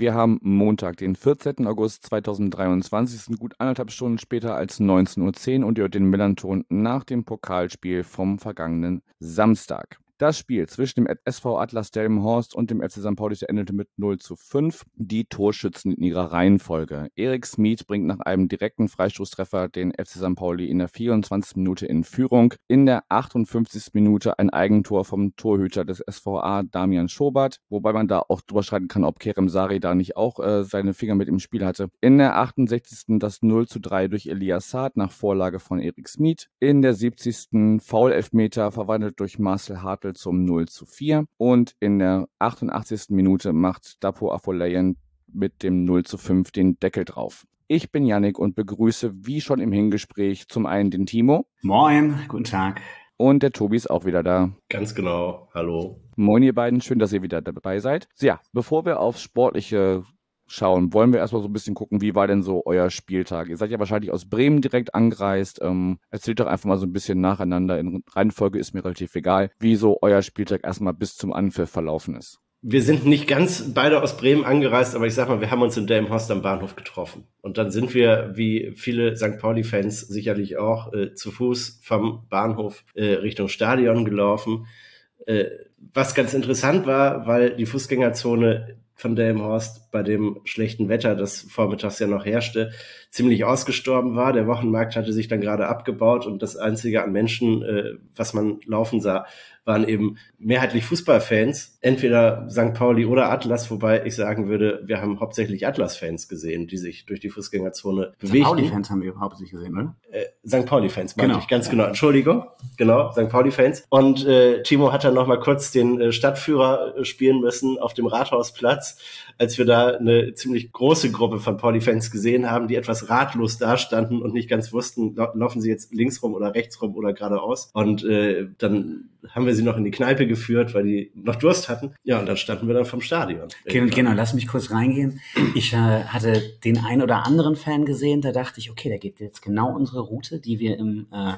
Wir haben Montag, den 14. August 2023, sind gut anderthalb Stunden später als 19.10 Uhr und ihr hört den Millanton nach dem Pokalspiel vom vergangenen Samstag. Das Spiel zwischen dem SV Atlas Delmenhorst und dem FC St. Pauli endete mit 0 zu 5. Die Torschützen in ihrer Reihenfolge. Erik Smith bringt nach einem direkten Freistoßtreffer den FC St. Pauli in der 24. Minute in Führung. In der 58. Minute ein Eigentor vom Torhüter des SVA Damian Schobert, wobei man da auch drüber streiten kann, ob Kerem Sari da nicht auch äh, seine Finger mit im Spiel hatte. In der 68. das 0 zu 3 durch Elias Saad nach Vorlage von Erik Smith. In der 70. Foul-Elfmeter verwandelt durch Marcel Hartl Newcastle zum 0 zu 4. Und in der 88. Minute macht Dapo Afolayan mit dem 0 zu 5 den Deckel drauf. Ich bin Yannick und begrüße wie schon im Hingespräch zum einen den Timo. Moin, guten Tag. Und der Tobi ist auch wieder da. Ganz genau. Hallo. Moin, ihr beiden. Schön, dass ihr wieder dabei seid. So, ja, bevor wir aufs Sportliche schauen, wollen wir erstmal so ein bisschen gucken, wie war denn so euer Spieltag? Ihr seid ja wahrscheinlich aus Bremen direkt angereist. Ähm, erzählt doch einfach mal so ein bisschen nacheinander. In Reihenfolge ist mir relativ egal, wie so euer Spieltag erstmal bis zum Anpfiff verlaufen ist. Wir sind nicht ganz beide aus Bremen angereist, aber ich sag mal, wir haben uns in Delmenhorst am Bahnhof getroffen. Und dann sind wir, wie viele St. Pauli-Fans sicherlich auch, äh, zu Fuß vom Bahnhof äh, Richtung Stadion gelaufen. Äh, was ganz interessant war, weil die Fußgängerzone von Delmenhorst bei dem schlechten Wetter, das vormittags ja noch herrschte, ziemlich ausgestorben war. Der Wochenmarkt hatte sich dann gerade abgebaut und das einzige an Menschen, äh, was man laufen sah, waren eben mehrheitlich Fußballfans, entweder St. Pauli oder Atlas, wobei ich sagen würde, wir haben hauptsächlich Atlas-Fans gesehen, die sich durch die Fußgängerzone bewegen. St. Pauli-Fans haben wir hauptsächlich gesehen, oder? Äh, St. Pauli-Fans, meinte genau. ich, ganz genau. Entschuldigung, genau, St. Pauli-Fans. Und äh, Timo hat dann noch mal kurz den äh, Stadtführer äh, spielen müssen auf dem Rathausplatz, als wir da eine ziemlich große Gruppe von Pauli-Fans gesehen haben, die etwas ratlos dastanden und nicht ganz wussten, laufen sie jetzt links rum oder rechts rum oder geradeaus. Und äh, dann haben wir sie noch in die Kneipe geführt, weil die noch Durst hatten. Ja, und dann standen wir dann vom Stadion. Genau, genau lass mich kurz reingehen. Ich äh, hatte den ein oder anderen Fan gesehen, da dachte ich, okay, da geht jetzt genau unsere Route, die wir im, äh,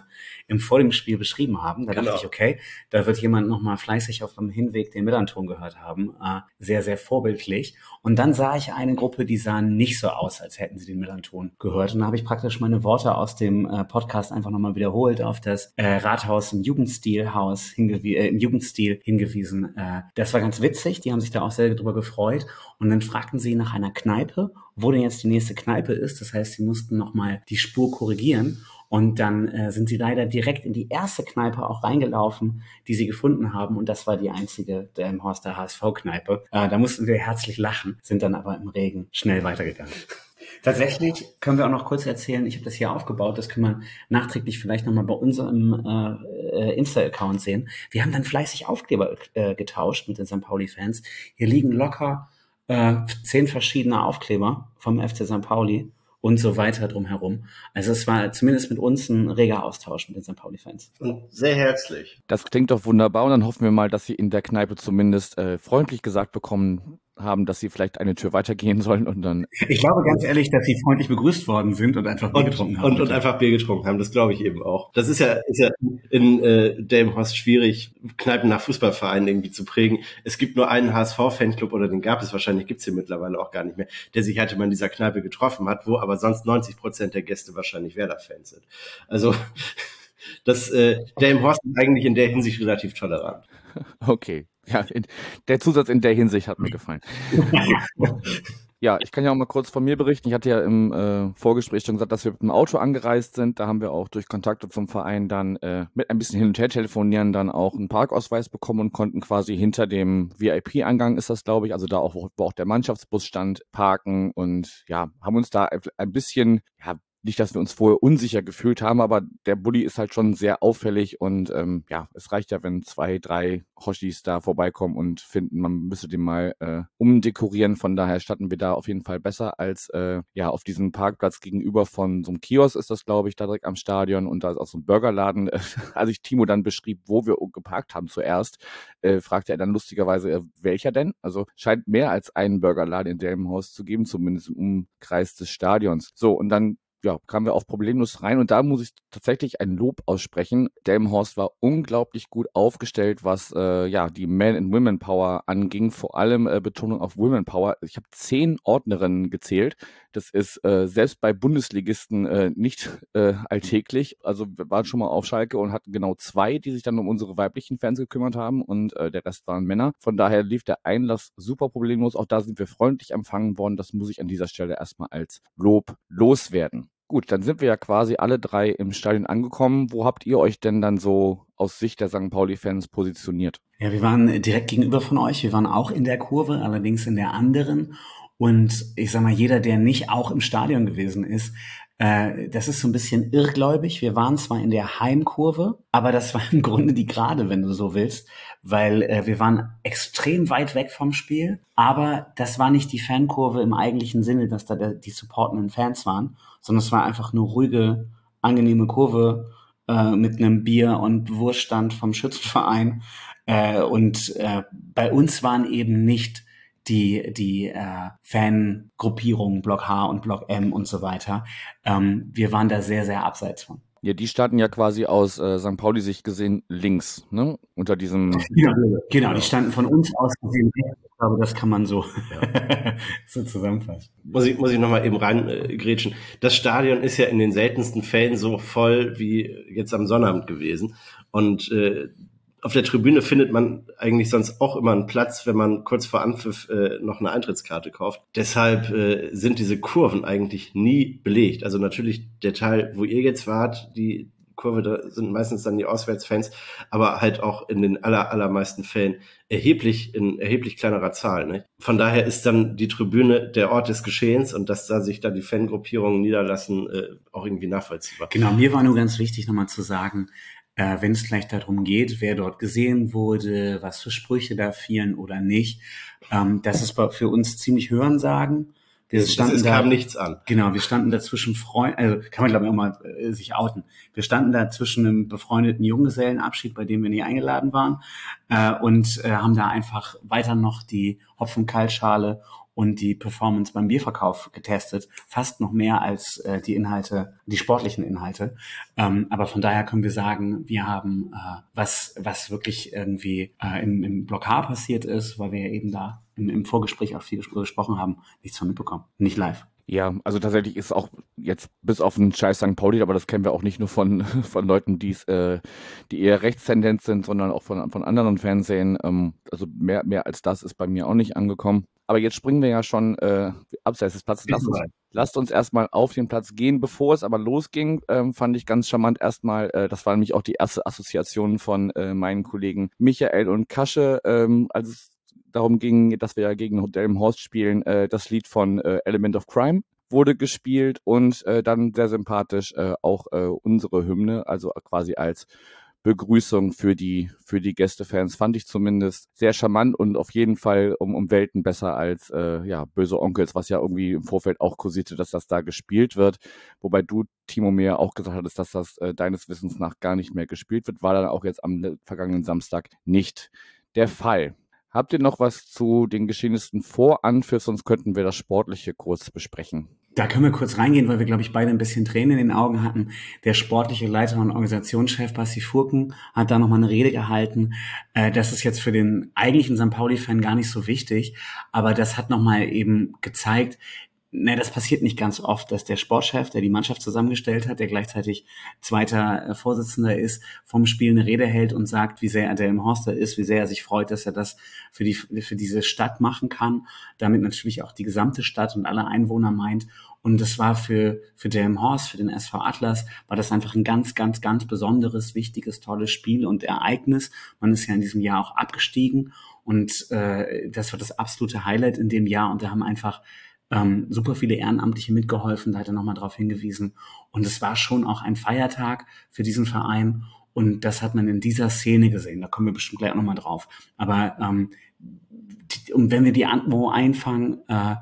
im vor dem Spiel beschrieben haben. Da genau. dachte ich, okay, da wird jemand nochmal fleißig auf dem Hinweg den Millanton gehört haben. Äh, sehr, sehr vorbildlich. Und dann sah ich eine Gruppe, die sahen nicht so aus, als hätten sie den Millanton gehört. Und da habe ich praktisch meine Worte aus dem äh, Podcast einfach nochmal wiederholt auf das äh, Rathaus im Jugendstilhaus hingewiesen, äh, im Jugendstil hingewiesen. Äh, das war ganz witzig, die haben sich da auch sehr drüber gefreut. Und dann fragten sie nach einer Kneipe, wo denn jetzt die nächste Kneipe ist. Das heißt, sie mussten nochmal die Spur korrigieren. Und dann äh, sind sie leider direkt in die erste Kneipe auch reingelaufen, die sie gefunden haben. Und das war die einzige der im Horster HSV-Kneipe. Äh, da mussten wir herzlich lachen, sind dann aber im Regen schnell weitergegangen. Tatsächlich können wir auch noch kurz erzählen, ich habe das hier aufgebaut, das kann man nachträglich vielleicht nochmal bei unserem äh, Insta-Account sehen. Wir haben dann fleißig Aufkleber äh, getauscht mit den St. Pauli-Fans. Hier liegen locker äh, zehn verschiedene Aufkleber vom FC St. Pauli und so weiter drumherum. Also es war zumindest mit uns ein reger Austausch mit den St. Pauli-Fans. Und sehr herzlich. Das klingt doch wunderbar und dann hoffen wir mal, dass Sie in der Kneipe zumindest äh, freundlich gesagt bekommen, haben, dass sie vielleicht eine Tür weitergehen sollen und dann. Ich glaube ganz ehrlich, dass sie freundlich begrüßt worden sind und einfach Bier und, getrunken haben. Und, und einfach Bier getrunken haben, das glaube ich eben auch. Das ist ja, ist ja in äh, Delmenhorst schwierig, Kneipen nach Fußballvereinen irgendwie zu prägen. Es gibt nur einen HSV-Fanclub oder den gab es wahrscheinlich, gibt's hier mittlerweile auch gar nicht mehr, der sich halt immer in dieser Kneipe getroffen hat, wo aber sonst 90 Prozent der Gäste wahrscheinlich Werder-Fans sind. Also das äh, Delmenhorst ist eigentlich in der Hinsicht relativ tolerant. Okay, ja, in, der Zusatz in der Hinsicht hat mir gefallen. ja, ich kann ja auch mal kurz von mir berichten. Ich hatte ja im äh, Vorgespräch schon gesagt, dass wir mit dem Auto angereist sind. Da haben wir auch durch Kontakte zum Verein dann äh, mit ein bisschen hin und her telefonieren dann auch einen Parkausweis bekommen und konnten quasi hinter dem VIP-Eingang ist das, glaube ich, also da auch, wo auch der Mannschaftsbus stand, parken und ja, haben uns da ein bisschen, ja, nicht, dass wir uns vorher unsicher gefühlt haben, aber der Bulli ist halt schon sehr auffällig und ähm, ja, es reicht ja, wenn zwei, drei Hoshis da vorbeikommen und finden, man müsste den mal äh, umdekorieren. Von daher statten wir da auf jeden Fall besser als äh, ja auf diesem Parkplatz gegenüber von so einem Kiosk ist das, glaube ich, da direkt am Stadion und da ist auch so ein Burgerladen. Als ich Timo dann beschrieb, wo wir geparkt haben zuerst, äh, fragte er dann lustigerweise, äh, welcher denn? Also scheint mehr als einen Burgerladen in Delmenhorst zu geben, zumindest im Umkreis des Stadions. So, und dann ja, kamen wir auch problemlos rein und da muss ich tatsächlich ein Lob aussprechen. Delmenhorst war unglaublich gut aufgestellt, was äh, ja die Man and Women Power anging, vor allem äh, Betonung auf Women Power. Ich habe zehn Ordnerinnen gezählt. Das ist äh, selbst bei Bundesligisten äh, nicht äh, alltäglich. Also wir waren schon mal auf Schalke und hatten genau zwei, die sich dann um unsere weiblichen Fans gekümmert haben und äh, der Rest waren Männer. Von daher lief der Einlass super problemlos. Auch da sind wir freundlich empfangen worden. Das muss ich an dieser Stelle erstmal als Lob loswerden. Gut, dann sind wir ja quasi alle drei im Stadion angekommen. Wo habt ihr euch denn dann so aus Sicht der St. Pauli-Fans positioniert? Ja, wir waren direkt gegenüber von euch. Wir waren auch in der Kurve, allerdings in der anderen. Und ich sag mal, jeder, der nicht auch im Stadion gewesen ist, äh, das ist so ein bisschen irrgläubig. Wir waren zwar in der Heimkurve, aber das war im Grunde die Gerade, wenn du so willst, weil äh, wir waren extrem weit weg vom Spiel, aber das war nicht die Fankurve im eigentlichen Sinne, dass da die supportenden Fans waren, sondern es war einfach eine ruhige, angenehme Kurve äh, mit einem Bier und Wurststand vom Schützenverein. Äh, und äh, bei uns waren eben nicht die, die äh, Fangruppierungen Block H und Block M und so weiter. Ähm, wir waren da sehr, sehr abseits von. Ja, die starten ja quasi aus äh, St. Pauli sich gesehen links, ne? Unter diesem. Genau, genau, die standen von uns aus gesehen rechts. Ich glaube, das kann man so, ja. so zusammenfassen. Muss ich, muss ich nochmal eben reingrätschen. Äh, das Stadion ist ja in den seltensten Fällen so voll wie jetzt am Sonnabend gewesen. Und äh, auf der Tribüne findet man eigentlich sonst auch immer einen Platz, wenn man kurz vor Anpfiff äh, noch eine Eintrittskarte kauft. Deshalb äh, sind diese Kurven eigentlich nie belegt. Also natürlich der Teil, wo ihr jetzt wart, die Kurve, da sind meistens dann die Auswärtsfans, aber halt auch in den aller, allermeisten Fällen erheblich, in erheblich kleinerer Zahl. Ne? Von daher ist dann die Tribüne der Ort des Geschehens und dass da sich da die Fangruppierungen niederlassen, äh, auch irgendwie nachvollziehbar. Genau, mir war nur ganz wichtig nochmal zu sagen, äh, wenn es gleich darum geht, wer dort gesehen wurde, was für Sprüche da fielen oder nicht. Ähm, das ist für uns ziemlich Hörensagen. Wir standen es, kam da, nichts an. Genau, wir standen da zwischen Freunden, also kann man glaube ich auch mal äh, sich outen. Wir standen da zwischen einem befreundeten Junggesellenabschied, bei dem wir nie eingeladen waren, äh, und äh, haben da einfach weiter noch die Hopfenkaltschale und die Performance beim Bierverkauf getestet, fast noch mehr als äh, die Inhalte, die sportlichen Inhalte. Ähm, aber von daher können wir sagen, wir haben äh, was, was wirklich irgendwie äh, im, im Block passiert ist, weil wir ja eben da im, im Vorgespräch auch viel gesprochen haben, nichts von mitbekommen, nicht live. Ja, also tatsächlich ist auch jetzt bis auf den Scheiß St. Pauli, aber das kennen wir auch nicht nur von, von Leuten, die's, äh, die eher rechtstendenz sind, sondern auch von, von anderen Fernsehen. Ähm, also mehr, mehr als das ist bei mir auch nicht angekommen. Aber jetzt springen wir ja schon äh, abseits des Platzes. Lasst uns, lasst uns erstmal auf den Platz gehen. Bevor es aber losging, ähm, fand ich ganz charmant erstmal, äh, das war nämlich auch die erste Assoziation von äh, meinen Kollegen Michael und Kasche, ähm, als es darum ging, dass wir ja gegen Delmenhorst spielen, äh, das Lied von äh, Element of Crime wurde gespielt und äh, dann sehr sympathisch äh, auch äh, unsere Hymne, also quasi als Begrüßung für die, für die Gästefans. Fand ich zumindest sehr charmant und auf jeden Fall um, um Welten besser als äh, ja, Böse Onkels, was ja irgendwie im Vorfeld auch kursierte, dass das da gespielt wird. Wobei du, Timo, mir auch gesagt hattest, dass das äh, deines Wissens nach gar nicht mehr gespielt wird. War dann auch jetzt am vergangenen Samstag nicht der Fall. Habt ihr noch was zu den Geschehnissen vor Anpfiff, sonst könnten wir das Sportliche kurz besprechen. Da können wir kurz reingehen, weil wir, glaube ich, beide ein bisschen Tränen in den Augen hatten. Der sportliche Leiter und Organisationschef Basti Furken hat da nochmal eine Rede gehalten. Äh, das ist jetzt für den eigentlichen St. Pauli-Fan gar nicht so wichtig, aber das hat nochmal eben gezeigt, Ne, das passiert nicht ganz oft, dass der Sportchef, der die Mannschaft zusammengestellt hat, der gleichzeitig zweiter äh, Vorsitzender ist, vom Spiel eine Rede hält und sagt, wie sehr er der im Horster ist, wie sehr er sich freut, dass er das für die für diese Stadt machen kann, damit natürlich auch die gesamte Stadt und alle Einwohner meint. Und das war für für der Horst, für den SV Atlas, war das einfach ein ganz, ganz, ganz besonderes, wichtiges, tolles Spiel und Ereignis. Man ist ja in diesem Jahr auch abgestiegen und äh, das war das absolute Highlight in dem Jahr und da haben einfach ähm, super viele Ehrenamtliche mitgeholfen, da hat er nochmal darauf hingewiesen. Und es war schon auch ein Feiertag für diesen Verein. Und das hat man in dieser Szene gesehen. Da kommen wir bestimmt gleich auch nochmal drauf. Aber ähm, die, und wenn wir die Antwo einfangen, äh,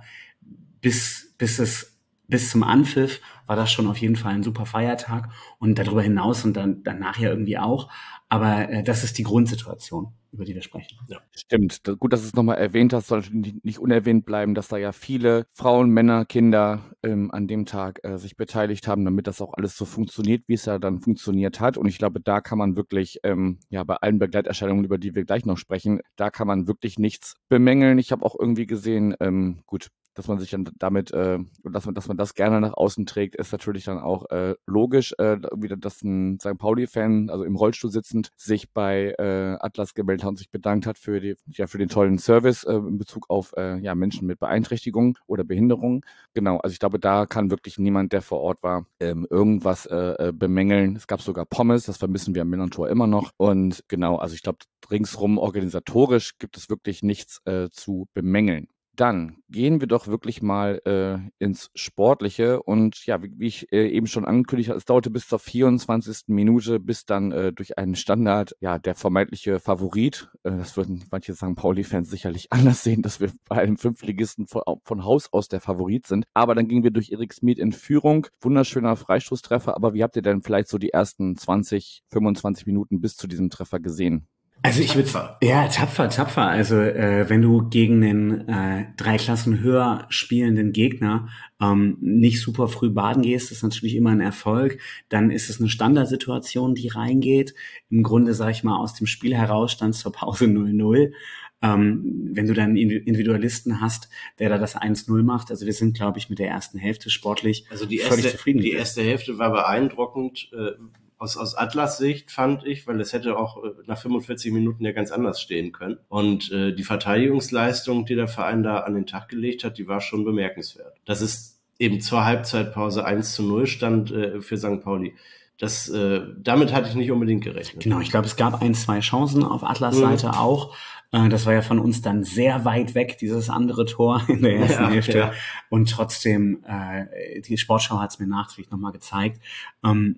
bis, bis es bis zum Anpfiff war das schon auf jeden Fall ein super Feiertag und darüber hinaus und dann, dann nachher irgendwie auch. Aber äh, das ist die Grundsituation, über die wir sprechen. Ja. Stimmt. Gut, dass du es nochmal erwähnt hast, soll nicht, nicht unerwähnt bleiben, dass da ja viele Frauen, Männer, Kinder ähm, an dem Tag äh, sich beteiligt haben, damit das auch alles so funktioniert, wie es ja dann funktioniert hat. Und ich glaube, da kann man wirklich, ähm, ja, bei allen Begleiterscheinungen, über die wir gleich noch sprechen, da kann man wirklich nichts bemängeln. Ich habe auch irgendwie gesehen, ähm, gut, dass man sich dann damit, äh, dass man, dass man das gerne nach außen trägt, ist natürlich dann auch äh, logisch, äh, wieder, dass ein St. Pauli-Fan, also im Rollstuhl sitzend, sich bei äh, Atlas gemeldet hat und sich bedankt hat für die, ja, für den tollen Service äh, in Bezug auf äh, ja, Menschen mit Beeinträchtigung oder Behinderung. Genau, also ich glaube, da kann wirklich niemand, der vor Ort war, ähm, irgendwas äh, äh bemängeln. Es gab sogar Pommes, das vermissen wir am Millantor immer noch. Und genau, also ich glaube, ringsrum organisatorisch gibt es wirklich nichts äh, zu bemängeln. Dann gehen wir doch wirklich mal äh, ins Sportliche. Und ja, wie, wie ich äh, eben schon angekündigt habe, es dauerte bis zur 24. Minute, bis dann äh, durch einen Standard, ja, der vermeintliche Favorit, äh, das würden manche St. Pauli-Fans sicherlich anders sehen, dass wir bei einem Fünftligisten von, von Haus aus der Favorit sind. Aber dann gingen wir durch Erik Smith in Führung. Wunderschöner Freistoßtreffer. Aber wie habt ihr denn vielleicht so die ersten 20, 25 Minuten bis zu diesem Treffer gesehen? Also ich würde ja tapfer, tapfer. Also äh, wenn du gegen den äh, drei Klassen höher spielenden Gegner ähm, nicht super früh baden gehst, ist natürlich immer ein Erfolg. Dann ist es eine Standardsituation, die reingeht. Im Grunde sage ich mal aus dem Spiel heraus stand zur Pause 0-0. Ähm, wenn du dann Individualisten hast, der da das 1-0 macht, also wir sind, glaube ich, mit der ersten Hälfte sportlich also die erste, völlig zufrieden. Die erste Hälfte war beeindruckend. Äh aus, aus Atlas Sicht fand ich, weil es hätte auch äh, nach 45 Minuten ja ganz anders stehen können. Und äh, die Verteidigungsleistung, die der Verein da an den Tag gelegt hat, die war schon bemerkenswert. Das ist eben zur Halbzeitpause 1 zu 0 stand äh, für St. Pauli. Das, äh, damit hatte ich nicht unbedingt gerechnet. Genau, ich glaube, es gab ein, zwei Chancen auf Atlas mhm. Seite mhm. auch. Äh, das war ja von uns dann sehr weit weg, dieses andere Tor in der ersten ja, Hälfte. Ja. Und trotzdem, äh, die Sportschau hat es mir nachträglich nochmal gezeigt. Ähm,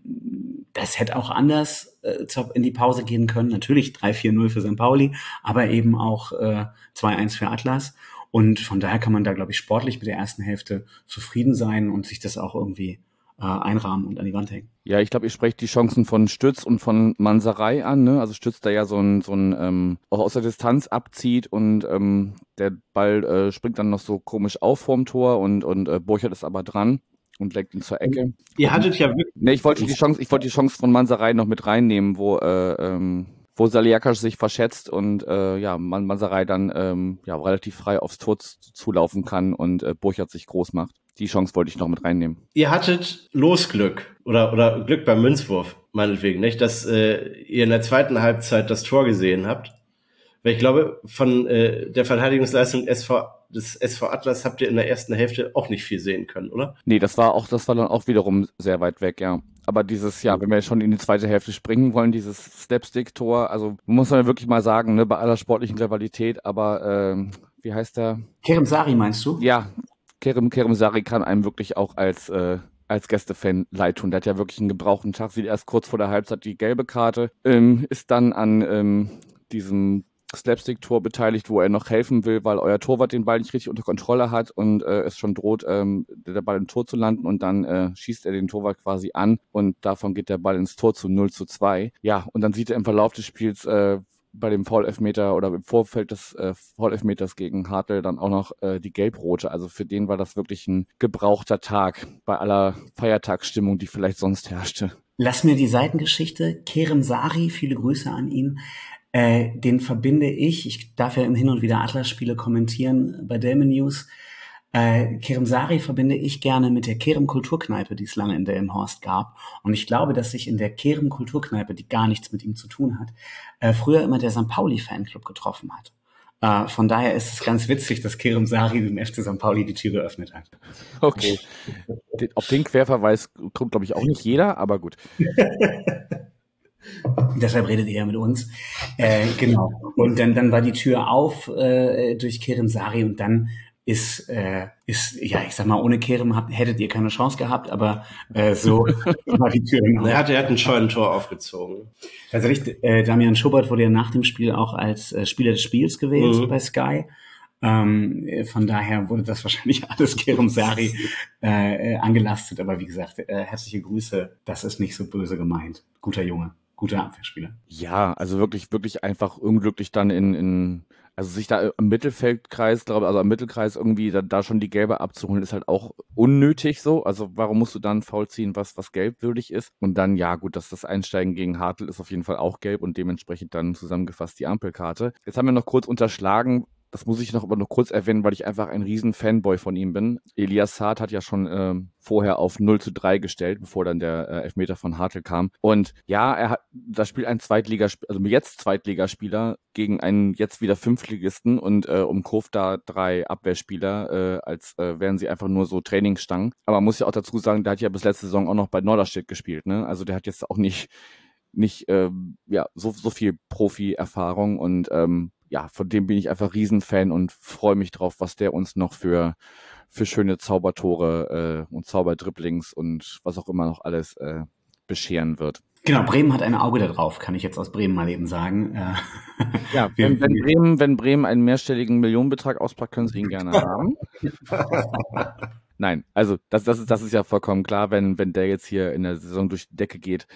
das hätte auch anders äh, in die Pause gehen können. Natürlich 3-4-0 für St. Pauli, aber eben auch äh, 2-1 für Atlas. Und von daher kann man da, glaube ich, sportlich mit der ersten Hälfte zufrieden sein und sich das auch irgendwie äh, einrahmen und an die Wand hängen. Ja, ich glaube, ihr sprecht die Chancen von Stütz und von Manserei an. Ne? Also Stütz, der ja so ein, so ein ähm, auch aus der Distanz abzieht und ähm, der Ball äh, springt dann noch so komisch auf vorm Tor und, und äh, Burchert ist aber dran und lenkt ihn zur Ecke. Ihr hattet ja wirklich. Nee, ich wollte die Chance, ich wollte die Chance von Manserei noch mit reinnehmen, wo äh, ähm, wo Saliakas sich verschätzt und äh, ja, Man Manserei dann ähm, ja, relativ frei aufs Tor zulaufen kann und äh, Burchert sich groß macht die Chance wollte ich noch mit reinnehmen. Ihr hattet Losglück oder, oder Glück beim Münzwurf, meinetwegen, nicht? Dass äh, ihr in der zweiten Halbzeit das Tor gesehen habt. Weil ich glaube, von äh, der Verteidigungsleistung SV, des SV Atlas habt ihr in der ersten Hälfte auch nicht viel sehen können, oder? Nee, das war auch, das war dann auch wiederum sehr weit weg, ja. Aber dieses, ja, wenn wir schon in die zweite Hälfte springen wollen, dieses Slapstick-Tor, also muss man wirklich mal sagen, ne, bei aller sportlichen Rivalität, aber ähm, wie heißt der? Kerem Sari meinst du? Ja, Kerem, Kerem Sari kann einem wirklich auch als, äh, als Gästefan leid tun. Der hat ja wirklich einen gebrauchten Tag, sieht erst kurz vor der Halbzeit die gelbe Karte, ähm, ist dann an ähm, diesem Slapstick-Tor beteiligt, wo er noch helfen will, weil euer Torwart den Ball nicht richtig unter Kontrolle hat und äh, es schon droht, ähm, der Ball im Tor zu landen und dann äh, schießt er den Torwart quasi an und davon geht der Ball ins Tor zu 0 zu 2. Ja, und dann sieht er im Verlauf des Spiels, äh, bei dem Foul-Elfmeter oder im Vorfeld des äh, Foul-Elfmeters gegen Hartl dann auch noch äh, die Gelbrote. Also für den war das wirklich ein gebrauchter Tag bei aller Feiertagsstimmung, die vielleicht sonst herrschte. Lass mir die Seitengeschichte. Kerem Sari, viele Grüße an ihn. Äh, den verbinde ich, ich darf ja im Hin und wieder Atlas-Spiele kommentieren bei Delmen News, äh, Kerem Sari verbinde ich gerne mit der Kerem Kulturkneipe, die es lange in Delmenhorst gab. Und ich glaube, dass sich in der Kerem Kulturkneipe, die gar nichts mit ihm zu tun hat, äh, früher immer der St. Pauli Fanclub getroffen hat. Äh, von daher ist es ganz witzig, dass Kerem Sari dem FC St. Pauli die Tür geöffnet hat. Okay. Auf den Querverweis kommt, glaube ich, auch nicht jeder, aber gut. Deshalb redet ihr ja mit uns. Äh, genau. Und dann, dann war die Tür auf äh, durch Kerem Sari und dann ist, äh, ist, ja, ich sag mal, ohne Kerem habt, hättet ihr keine Chance gehabt, aber äh, so war die Tür Er hat, er hat ein Scheunentor aufgezogen. Tatsächlich, äh, Damian Schubert wurde ja nach dem Spiel auch als äh, Spieler des Spiels gewählt mhm. bei Sky. Ähm, von daher wurde das wahrscheinlich alles Kerem Sari äh, angelastet. Aber wie gesagt, äh, herzliche Grüße. Das ist nicht so böse gemeint. Guter Junge, guter Abwehrspieler. Ja, also wirklich, wirklich einfach unglücklich dann in, in also sich da im Mittelfeldkreis, glaube also am Mittelkreis irgendwie da, da, schon die Gelbe abzuholen, ist halt auch unnötig so. Also warum musst du dann faul ziehen, was, was gelbwürdig ist? Und dann, ja gut, dass das Einsteigen gegen Hartl ist auf jeden Fall auch gelb und dementsprechend dann zusammengefasst die Ampelkarte. Jetzt haben wir noch kurz unterschlagen, das muss ich noch aber noch kurz erwähnen, weil ich einfach ein riesen Fanboy von ihm bin. Elias Saad hat ja schon äh, vorher auf 0 zu 3 gestellt, bevor dann der äh, Elfmeter von Hartl kam. Und ja, er hat, da spielt ein Zweitligaspieler, also jetzt Zweitligaspieler gegen einen jetzt wieder Fünftligisten und äh, umkurvt da drei Abwehrspieler, äh, als äh, wären sie einfach nur so Trainingsstangen. Aber man muss ja auch dazu sagen, der hat ja bis letzte Saison auch noch bei Norderstedt gespielt, ne? Also der hat jetzt auch nicht nicht ähm, ja so so viel Profi-Erfahrung und ähm, ja, von dem bin ich einfach Riesenfan und freue mich drauf, was der uns noch für, für schöne Zaubertore äh, und Zauberdribblings und was auch immer noch alles äh, bescheren wird. Genau, Bremen hat ein Auge darauf, kann ich jetzt aus Bremen mal eben sagen. Äh, ja, wenn, wenn, Bremen, wenn Bremen einen mehrstelligen Millionenbetrag auspackt, können sie ihn gerne haben. Nein, also das, das, ist, das ist ja vollkommen klar, wenn, wenn der jetzt hier in der Saison durch die Decke geht,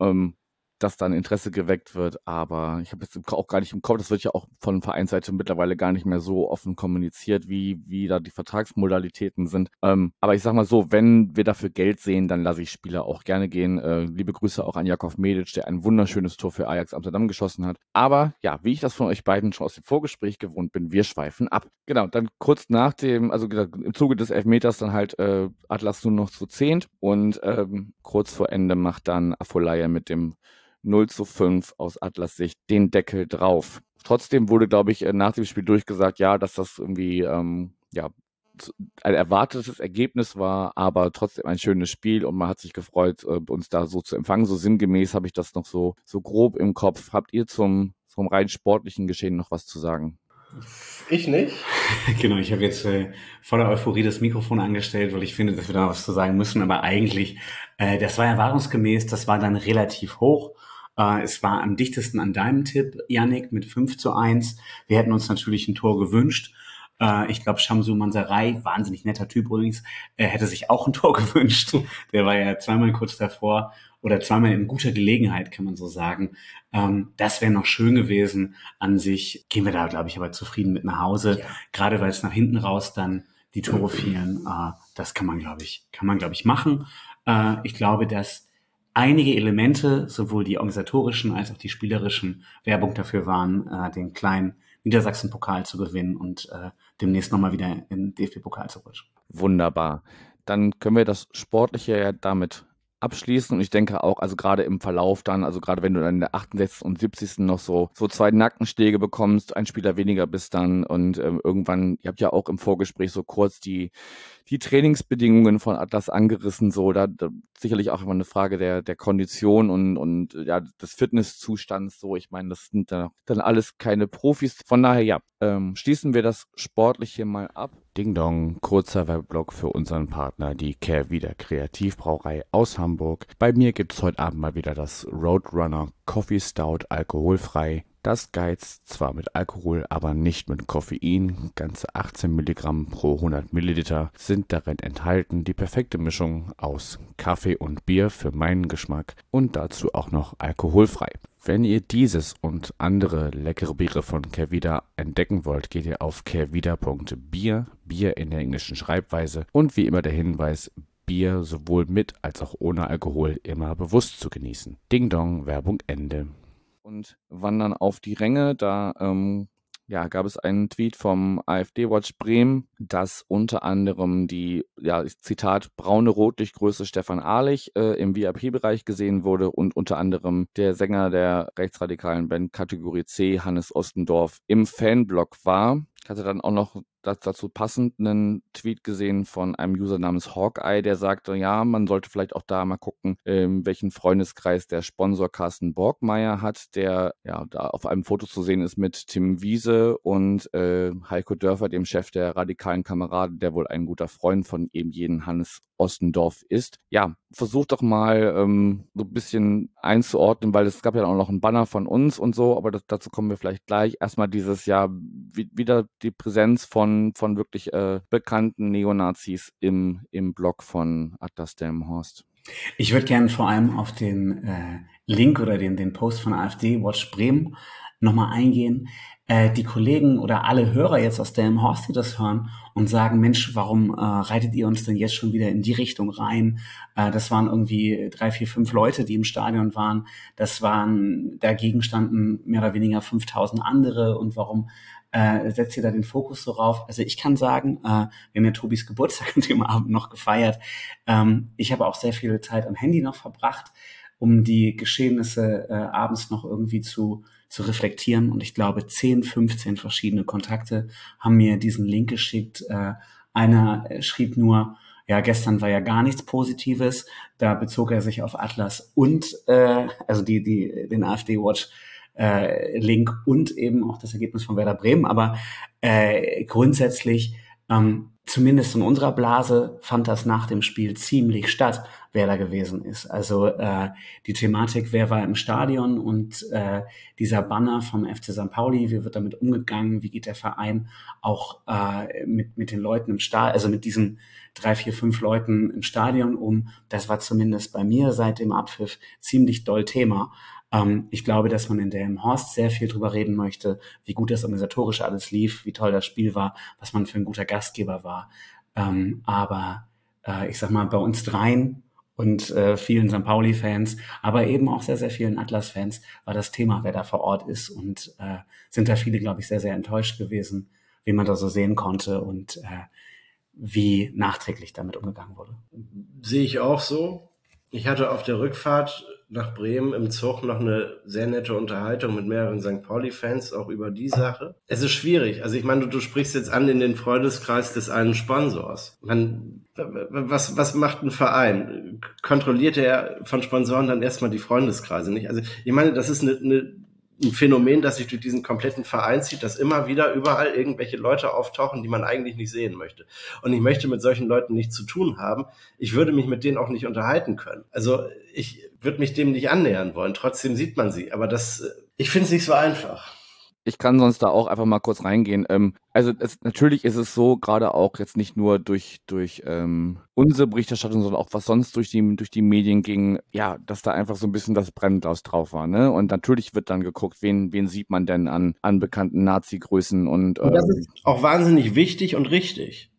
ähm, dass dann Interesse geweckt wird. Aber ich habe jetzt auch gar nicht im Kopf, das wird ja auch von Vereinsseite mittlerweile gar nicht mehr so offen kommuniziert, wie, wie da die Vertragsmodalitäten sind. Ähm, aber ich sag mal so, wenn wir dafür Geld sehen, dann lasse ich Spieler auch gerne gehen. Äh, liebe Grüße auch an Jakov Medic, der ein wunderschönes Tor für Ajax Amsterdam geschossen hat. Aber ja, wie ich das von euch beiden schon aus dem Vorgespräch gewohnt bin, wir schweifen ab. Genau, dann kurz nach dem, also im Zuge des Elfmeters dann halt äh, Atlas nur noch zu zehnt und ähm, kurz vor Ende macht dann Afolaya mit dem 0 zu 5 aus Atlas Sicht den Deckel drauf. Trotzdem wurde, glaube ich, äh, nach dem Spiel durchgesagt, ja, dass das irgendwie ähm, ja, ein erwartetes Ergebnis war, aber trotzdem ein schönes Spiel und man hat sich gefreut, äh, uns da so zu empfangen. So sinngemäß habe ich das noch so, so grob im Kopf. Habt ihr zum, zum rein sportlichen Geschehen noch was zu sagen? Ich nicht. genau, ich habe jetzt äh, voller Euphorie das Mikrofon angestellt, weil ich finde, dass wir da was zu sagen müssen. Aber eigentlich, äh, das war erwartungsgemäß, das war dann relativ hoch. Äh, es war am dichtesten an deinem Tipp, Yannick, mit 5 zu 1. Wir hätten uns natürlich ein Tor gewünscht. Äh, ich glaube, Shamsu Mansarai, wahnsinnig netter Typ übrigens, äh, hätte sich auch ein Tor gewünscht. Der war ja zweimal kurz davor oder zweimal in guter Gelegenheit, kann man so sagen. Ähm, das wäre noch schön gewesen. An sich gehen wir da, glaube ich, aber zufrieden mit nach Hause. Ja. Gerade weil es nach hinten raus dann die Tore fielen. Äh, das kann man, glaube ich, kann man, glaube ich, machen. Äh, ich glaube, dass einige Elemente, sowohl die organisatorischen als auch die spielerischen Werbung dafür waren, äh, den kleinen Niedersachsen-Pokal zu gewinnen und äh, demnächst nochmal wieder in DFB-Pokal zu rutschen. Wunderbar. Dann können wir das Sportliche ja damit abschließen. Und ich denke auch, also gerade im Verlauf dann, also gerade wenn du dann in der 68. und 70. noch so, so zwei Nackenschläge bekommst, ein Spieler weniger bist dann und ähm, irgendwann, ihr habt ja auch im Vorgespräch so kurz die, die Trainingsbedingungen von Atlas angerissen, so, da, da sicherlich auch immer eine Frage der, der Kondition und, und ja, des Fitnesszustands, so, ich meine, das sind da dann alles keine Profis. Von daher, ja, ähm, schließen wir das Sportliche mal ab. Ding Dong, kurzer Webblock für unseren Partner, die Kehrwieder Kreativbrauerei aus Hamburg. Bei mir gibt's heute Abend mal wieder das Roadrunner Coffee Stout alkoholfrei. Das geizt zwar mit Alkohol, aber nicht mit Koffein. Ganze 18 Milligramm pro 100 Milliliter sind darin enthalten. Die perfekte Mischung aus Kaffee und Bier für meinen Geschmack und dazu auch noch alkoholfrei. Wenn ihr dieses und andere leckere Biere von Kervida entdecken wollt, geht ihr auf kervida.bier, Bier in der englischen Schreibweise und wie immer der Hinweis, Bier sowohl mit als auch ohne Alkohol immer bewusst zu genießen. Ding Dong, Werbung Ende. Und wandern auf die Ränge. Da ähm, ja, gab es einen Tweet vom AfD-Watch Bremen, dass unter anderem die, ja, Zitat, braune Rotlichtgröße Stefan Ahlich äh, im VIP-Bereich gesehen wurde und unter anderem der Sänger der rechtsradikalen Band Kategorie C, Hannes Ostendorf, im Fanblock war. Ich hatte dann auch noch dazu passend einen Tweet gesehen von einem User namens Hawkeye, der sagte, ja, man sollte vielleicht auch da mal gucken, ähm, welchen Freundeskreis der Sponsor Carsten Borgmeier hat, der ja da auf einem Foto zu sehen ist mit Tim Wiese und äh, Heiko Dörfer, dem Chef der radikalen Kameraden, der wohl ein guter Freund von eben jeden Hannes Ostendorf ist. Ja, versuch doch mal ähm, so ein bisschen einzuordnen, weil es gab ja auch noch einen Banner von uns und so, aber das, dazu kommen wir vielleicht gleich. Erstmal dieses Jahr wieder die Präsenz von, von wirklich äh, bekannten Neonazis im, im Blog von Atlas Delmenhorst. Ich würde gerne vor allem auf den äh, Link oder den, den Post von AfD Watch Bremen nochmal eingehen. Äh, die Kollegen oder alle Hörer jetzt aus Delmenhorst, die das hören und sagen, Mensch, warum äh, reitet ihr uns denn jetzt schon wieder in die Richtung rein? Äh, das waren irgendwie drei, vier, fünf Leute, die im Stadion waren. Das waren, dagegen standen mehr oder weniger 5000 andere. Und warum äh, setzt ihr da den Fokus so rauf? Also ich kann sagen, äh, wir haben ja Tobis Geburtstag an dem Abend noch gefeiert. Ähm, ich habe auch sehr viel Zeit am Handy noch verbracht, um die Geschehnisse äh, abends noch irgendwie zu zu reflektieren. Und ich glaube, 10, 15 verschiedene Kontakte haben mir diesen Link geschickt. Äh, einer schrieb nur, ja, gestern war ja gar nichts Positives. Da bezog er sich auf Atlas und äh, also die, die, den AfD Watch äh, Link und eben auch das Ergebnis von Werder Bremen. Aber äh, grundsätzlich ähm, zumindest in unserer Blase fand das nach dem Spiel ziemlich statt, wer da gewesen ist. Also äh, die Thematik, wer war im Stadion und äh, dieser Banner vom FC St. Pauli, wie wird damit umgegangen, wie geht der Verein auch äh, mit, mit den Leuten im Stadion, also mit diesen drei, vier, fünf Leuten im Stadion um. Das war zumindest bei mir seit dem Abpfiff ziemlich doll Thema. Ähm, ich glaube, dass man in dem Horst sehr viel drüber reden möchte, wie gut das organisatorisch alles lief, wie toll das Spiel war, was man für ein guter Gastgeber war. Ähm, aber äh, ich sag mal, bei uns dreien und äh, vielen St. Pauli-Fans, aber eben auch sehr, sehr vielen Atlas-Fans war das Thema, wer da vor Ort ist und äh, sind da viele, glaube ich, sehr, sehr enttäuscht gewesen, wie man da so sehen konnte und äh, wie nachträglich damit umgegangen wurde. Sehe ich auch so. Ich hatte auf der Rückfahrt nach Bremen im Zug noch eine sehr nette Unterhaltung mit mehreren St. Pauli-Fans auch über die Sache. Es ist schwierig. Also ich meine, du, du sprichst jetzt an in den Freundeskreis des einen Sponsors. Man, was, was macht ein Verein? Kontrolliert er von Sponsoren dann erstmal die Freundeskreise nicht? Also ich meine, das ist eine, eine ein Phänomen, das sich durch diesen kompletten Verein zieht, dass immer wieder überall irgendwelche Leute auftauchen, die man eigentlich nicht sehen möchte. Und ich möchte mit solchen Leuten nichts zu tun haben. Ich würde mich mit denen auch nicht unterhalten können. Also ich würde mich dem nicht annähern wollen. Trotzdem sieht man sie. Aber das, ich finde es nicht so einfach. Ich kann sonst da auch einfach mal kurz reingehen. Ähm, also es, natürlich ist es so, gerade auch jetzt nicht nur durch, durch ähm, unsere Berichterstattung, sondern auch was sonst durch die, durch die Medien ging, ja, dass da einfach so ein bisschen das Brennglas drauf war. Ne? Und natürlich wird dann geguckt, wen, wen sieht man denn an, an bekannten Nazi-Größen. Und, ähm, und das ist auch wahnsinnig wichtig und richtig.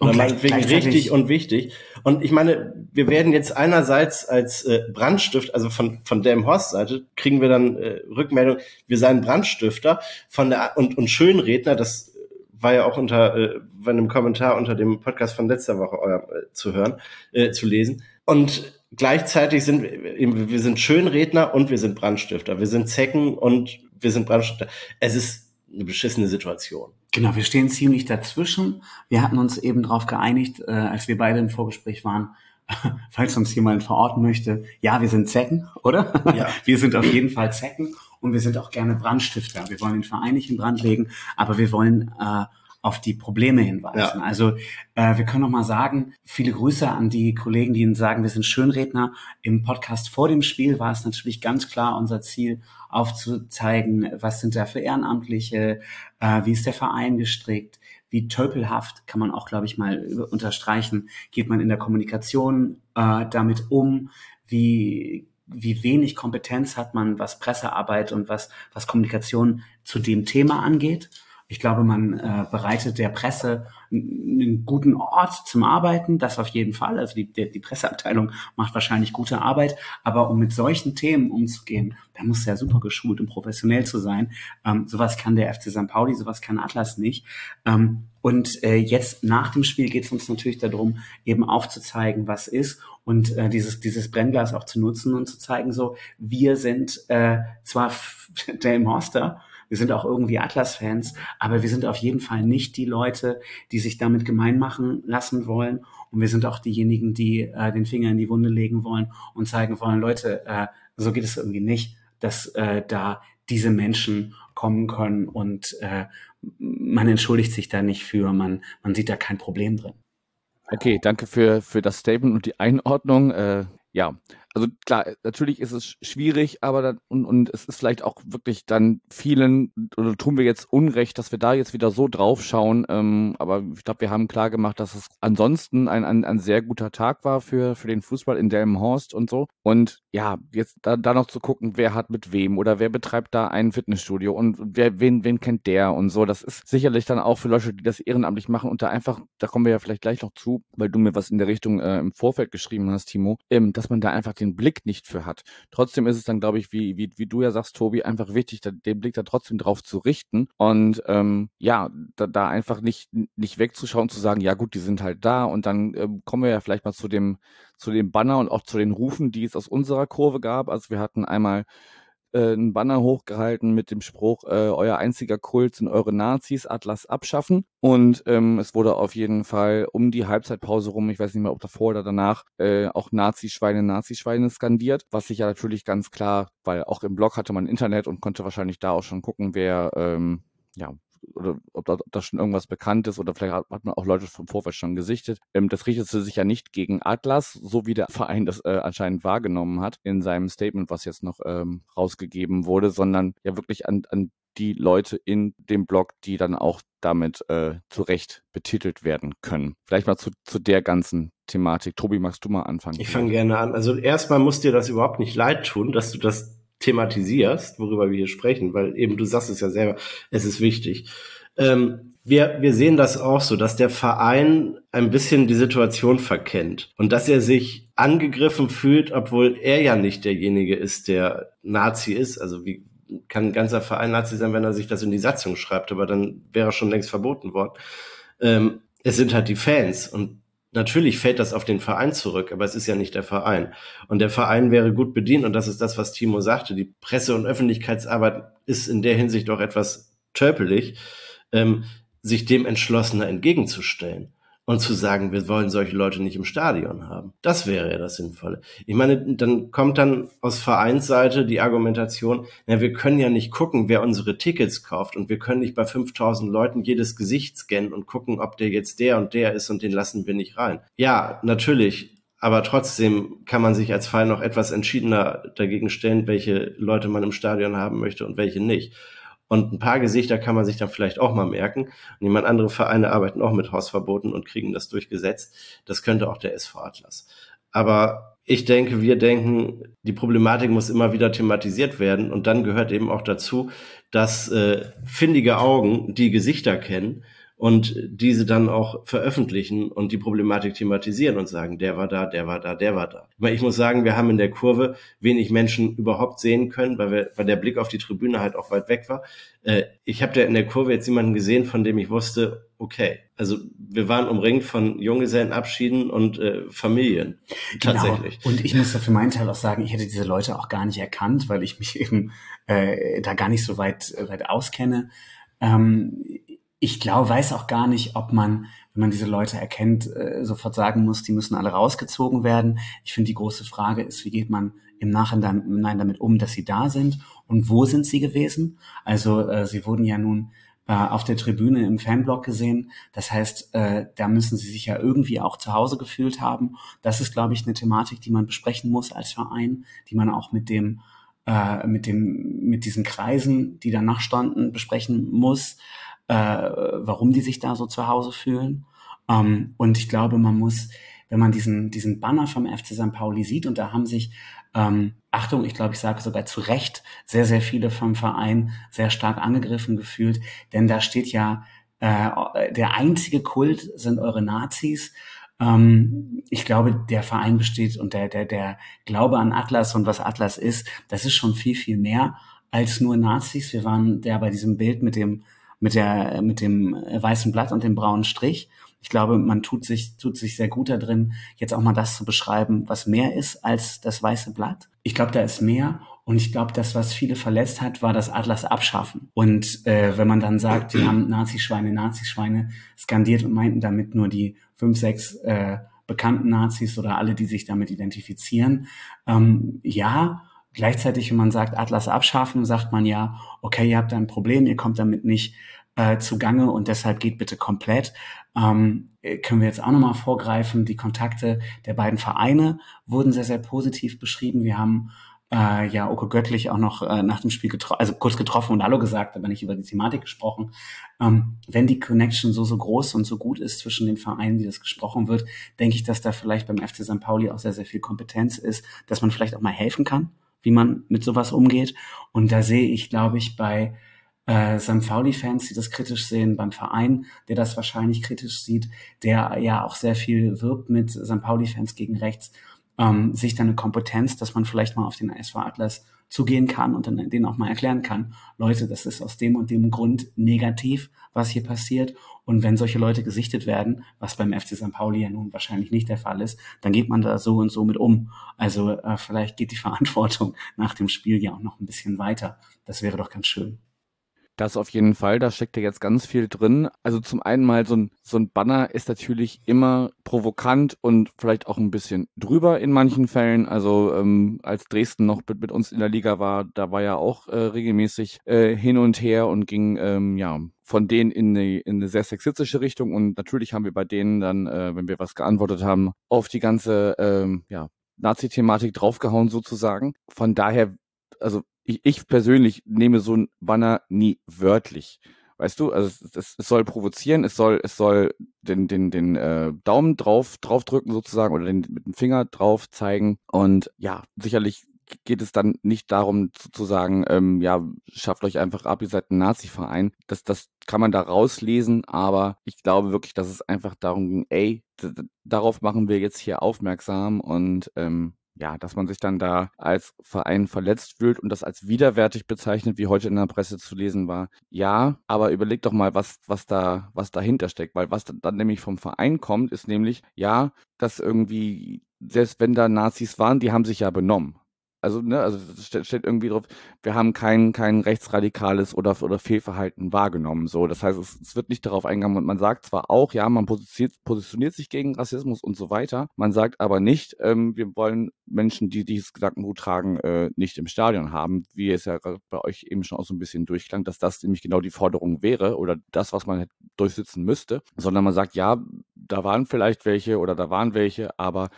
Oder meinetwegen richtig und wichtig. Und ich meine, wir werden jetzt einerseits als äh, Brandstift, also von, von Dam Horst Seite, kriegen wir dann äh, Rückmeldung, wir seien Brandstifter von der und, und Schönredner, das war ja auch unter äh, bei einem Kommentar unter dem Podcast von letzter Woche euer, äh, zu hören, äh, zu lesen. Und gleichzeitig sind wir, wir sind Schönredner und wir sind Brandstifter. Wir sind Zecken und wir sind Brandstifter. Es ist eine beschissene Situation. Genau, wir stehen ziemlich dazwischen. Wir hatten uns eben darauf geeinigt, äh, als wir beide im Vorgespräch waren, falls uns jemand verorten möchte, ja, wir sind Zecken, oder? Ja. Wir sind auf jeden Fall Zecken und wir sind auch gerne Brandstifter. Wir wollen den Verein nicht in Brand legen, aber wir wollen äh, auf die Probleme hinweisen. Ja. Also äh, wir können noch mal sagen, viele Grüße an die Kollegen, die Ihnen sagen, wir sind Schönredner. Im Podcast vor dem Spiel war es natürlich ganz klar unser Ziel, aufzuzeigen, was sind da für Ehrenamtliche, äh, wie ist der Verein gestrickt, wie tölpelhaft, kann man auch, glaube ich, mal unterstreichen, geht man in der Kommunikation äh, damit um, wie wie wenig Kompetenz hat man, was Pressearbeit und was, was Kommunikation zu dem Thema angeht. Ich glaube, man äh, bereitet der Presse einen guten Ort zum Arbeiten, das auf jeden Fall. Also die, die, die Presseabteilung macht wahrscheinlich gute Arbeit, aber um mit solchen Themen umzugehen, da muss ja super geschult und professionell zu sein. Ähm, sowas kann der FC St. Pauli, sowas kann Atlas nicht. Ähm, und äh, jetzt nach dem Spiel geht es uns natürlich darum, eben aufzuzeigen, was ist und äh, dieses, dieses Brennglas auch zu nutzen und zu zeigen, so, wir sind äh, zwar der im Horster, Wir sind auch irgendwie Atlas-Fans, aber wir sind auf jeden Fall nicht die Leute, die sich damit gemein machen lassen wollen. Und wir sind auch diejenigen, die äh, den Finger in die Wunde legen wollen und zeigen wollen, Leute, äh, so geht es irgendwie nicht, dass äh, da diese Menschen kommen können und äh, man entschuldigt sich da nicht für, man, man sieht da kein Problem drin. Okay, danke für, für das Statement und die Einordnung. Äh, ja, also klar, natürlich ist es schwierig, aber dann, und, und es ist vielleicht auch wirklich dann vielen, oder tun wir jetzt Unrecht, dass wir da jetzt wieder so drauf schauen. Ähm, aber ich glaube, wir haben klar gemacht, dass es ansonsten ein, ein, ein sehr guter Tag war für, für den Fußball in Delmenhorst und so. Und ja, jetzt da, da noch zu gucken, wer hat mit wem oder wer betreibt da ein Fitnessstudio und wer, wen, wen kennt der und so. Das ist sicherlich dann auch für Leute, die das ehrenamtlich machen und da einfach, da kommen wir ja vielleicht gleich noch zu, weil du mir was in der Richtung äh, im Vorfeld geschrieben hast, Timo, ähm, dass man da einfach den Blick nicht für hat. Trotzdem ist es dann, glaube ich, wie, wie, wie du ja sagst, Tobi, einfach wichtig, da, den Blick da trotzdem drauf zu richten und ähm, ja, da, da einfach nicht, nicht wegzuschauen, zu sagen, ja gut, die sind halt da und dann ähm, kommen wir ja vielleicht mal zu dem, zu dem Banner und auch zu den Rufen, die es aus unserer Kurve gab. Also wir hatten einmal äh, einen Banner hochgehalten mit dem Spruch, äh, euer einziger Kult sind eure Nazis, Atlas abschaffen. Und ähm, es wurde auf jeden Fall um die Halbzeitpause rum, ich weiß nicht mehr, ob davor oder danach, äh, auch Nazi-Schweine, Nazi-Schweine skandiert, was sich ja natürlich ganz klar, weil auch im Blog hatte man Internet und konnte wahrscheinlich da auch schon gucken, wer ähm, ja, oder ob da, ob da schon irgendwas bekannt ist oder vielleicht hat, hat man auch Leute vom Vorfeld schon gesichtet. Ähm, das richtete sich ja nicht gegen Atlas, so wie der Verein das äh, anscheinend wahrgenommen hat in seinem Statement, was jetzt noch ähm, rausgegeben wurde, sondern ja wirklich an, an die Leute in dem Blog, die dann auch damit äh, zu Recht betitelt werden können. Vielleicht mal zu, zu der ganzen Thematik. Tobi, magst du mal anfangen? Ich fange gerne an. Also erstmal muss dir das überhaupt nicht leid tun, dass du das thematisierst, worüber wir hier sprechen, weil eben du sagst es ja selber, es ist wichtig. Ähm, wir, wir sehen das auch so, dass der Verein ein bisschen die Situation verkennt und dass er sich angegriffen fühlt, obwohl er ja nicht derjenige ist, der Nazi ist. Also wie kann ein ganzer Verein Nazi sein, wenn er sich das in die Satzung schreibt, aber dann wäre er schon längst verboten worden. Ähm, es sind halt die Fans und Natürlich fällt das auf den Verein zurück, aber es ist ja nicht der Verein. Und der Verein wäre gut bedient, und das ist das, was Timo sagte. Die Presse- und Öffentlichkeitsarbeit ist in der Hinsicht auch etwas tölpelig, ähm, sich dem entschlossener entgegenzustellen und zu sagen, wir wollen solche Leute nicht im Stadion haben. Das wäre ja das Sinnvolle. Ich meine, dann kommt dann aus Vereinsseite die Argumentation, na, wir können ja nicht gucken, wer unsere Tickets kauft und wir können nicht bei 5000 Leuten jedes Gesicht scannen und gucken, ob der jetzt der und der ist und den lassen wir nicht rein. Ja, natürlich. Aber trotzdem kann man sich als Verein noch etwas entschiedener dagegen stellen, welche Leute man im Stadion haben möchte und welche nicht. Und ein paar Gesichter kann man sich dann vielleicht auch mal merken. Und jemand andere Vereine arbeiten auch mit Hausverboten und kriegen das durchgesetzt. Das könnte auch der SV Atlas. Aber ich denke, wir denken, die Problematik muss immer wieder thematisiert werden. Und dann gehört eben auch dazu, dass äh, findige Augen die Gesichter kennen und diese dann auch veröffentlichen und die Problematik thematisieren und sagen, der war da, der war da, der war da. Weil ich muss sagen, wir haben in der Kurve wenig Menschen überhaupt sehen können, weil, wir, weil der Blick auf die Tribüne halt auch weit weg war. Äh, ich habe da in der Kurve jetzt jemanden gesehen, von dem ich wusste, okay, also wir waren umringt von Junggesellenabschieden und äh, Familien genau. tatsächlich. Genau. Und ich muss für meinen Teil auch sagen, ich hätte diese Leute auch gar nicht erkannt, weil ich mich eben äh, da gar nicht so weit, weit auskenne. Ähm, ich glaube, weiß auch gar nicht, ob man, wenn man diese Leute erkennt, äh, sofort sagen muss, die müssen alle rausgezogen werden. Ich finde, die große Frage ist, wie geht man im Nachhinein damit um, dass sie da sind und wo sind sie gewesen? Also äh, sie wurden ja nun äh, auf der Tribüne im Fanblock gesehen. Das heißt, äh, da müssen sie sich ja irgendwie auch zu Hause gefühlt haben. Das ist, glaube ich, eine Thematik, die man besprechen muss als Verein, die man auch mit dem äh, mit dem mit diesen Kreisen, die danach standen, besprechen muss äh, warum die sich da so zu Hause fühlen. Ähm, und ich glaube, man muss, wenn man diesen, diesen Banner vom FC St. Pauli sieht, und da haben sich, ähm, Achtung, ich glaube, ich sage sogar zu Recht, sehr, sehr viele vom Verein sehr stark angegriffen gefühlt, denn da steht ja, äh, der einzige Kult sind eure Nazis. Ähm, ich glaube, der Verein besteht und der, der, der Glaube an Atlas und was Atlas ist, das ist schon viel, viel mehr als nur Nazis. Wir waren ja bei diesem Bild mit dem mit der, mit dem weißen Blatt und dem braunen Strich. Ich glaube, man tut sich, tut sich sehr gut da drin, jetzt auch mal das zu beschreiben, was mehr ist als das weiße Blatt. Ich glaube, da ist mehr Und ich glaube, das, was viele verletzt hat, war das Atlas abschaffen. Und äh, wenn man dann sagt, wir haben Nazischweine, Nazischweine skandiert und meinten damit nur die fünf, sechs äh, bekannten Nazis oder alle, die sich damit identifizieren, ähm, ja, Gleichzeitig, wenn man sagt, Atlas abschaffen, sagt man ja, okay, ihr habt ein Problem, ihr kommt damit nicht äh, zugange und deshalb geht bitte komplett. Ähm, können wir jetzt auch nochmal vorgreifen. Die Kontakte der beiden Vereine wurden sehr, sehr positiv beschrieben. Wir haben äh, ja Oko Göttlich auch noch äh, nach dem Spiel getroffen, also kurz getroffen und Hallo gesagt, aber nicht über die Thematik gesprochen. Ähm, wenn die Connection so, so groß und so gut ist zwischen den Vereinen, die das gesprochen wird, denke ich, dass da vielleicht beim FC St. Pauli auch sehr, sehr viel Kompetenz ist, dass man vielleicht auch mal helfen kann wie man mit sowas umgeht. Und da sehe ich, glaube ich, bei äh, St. Pauli-Fans, die das kritisch sehen, beim Verein, der das wahrscheinlich kritisch sieht, der ja auch sehr viel wirbt mit St. Pauli-Fans gegen rechts, ähm, sich dann eine Kompetenz, dass man vielleicht mal auf den SV Atlas zugehen kann und dann denen auch mal erklären kann, Leute, das ist aus dem und dem Grund negativ, was hier passiert. Und wenn solche Leute gesichtet werden, was beim FC St. Pauli ja nun wahrscheinlich nicht der Fall ist, dann geht man da so und so mit um. Also äh, vielleicht geht die Verantwortung nach dem Spiel ja auch noch ein bisschen weiter. Das wäre doch ganz schön. Das auf jeden Fall, da steckt ja jetzt ganz viel drin. Also zum einen mal so ein, so ein Banner ist natürlich immer provokant und vielleicht auch ein bisschen drüber in manchen Fällen. Also ähm, als Dresden noch mit, mit, uns in der Liga war, da war ja auch äh, regelmäßig äh, hin und her und ging ähm, ja von denen in eine, in eine sehr sexistische Richtung. Und natürlich haben wir bei denen dann, äh, wenn wir was geantwortet haben, auf die ganze ähm, ja, Nazi-Thematik draufgehauen sozusagen. Von daher also ich, ich persönlich nehme so ein Banner nie wörtlich. Weißt du, also es, es, soll provozieren, es soll, es soll den, den, den äh, Daumen drauf, draufdrücken sozusagen oder den, mit dem Finger drauf zeigen. Und ja, sicherlich geht es dann nicht darum zu, zu sagen, ähm, ja, schafft euch einfach ab, ihr seid ein Nazi-Verein. Das, das kann man da rauslesen, aber ich glaube wirklich, dass es einfach darum ging, ey, darauf machen wir jetzt hier aufmerksam und ähm, ja, dass man sich dann da als Verein verletzt fühlt und das als widerwärtig bezeichnet, wie heute in der Presse zu lesen war. Ja, aber überleg doch mal, was, was da, was dahinter steckt, weil was dann nämlich vom Verein kommt, ist nämlich, ja, dass irgendwie, selbst wenn da Nazis waren, die haben sich ja benommen. Also, ne, also steht, steht irgendwie drauf, wir haben kein, kein rechtsradikales oder, oder Fehlverhalten wahrgenommen. So, das heißt, es, es wird nicht darauf eingegangen und man sagt zwar auch, ja, man positioniert, positioniert sich gegen Rassismus und so weiter, man sagt aber nicht, ähm, wir wollen Menschen, die dieses Gedankengut tragen, äh, nicht im Stadion haben, wie es ja bei euch eben schon auch so ein bisschen durchklang, dass das nämlich genau die Forderung wäre oder das, was man durchsetzen müsste, sondern man sagt, ja, da waren vielleicht welche oder da waren welche, aber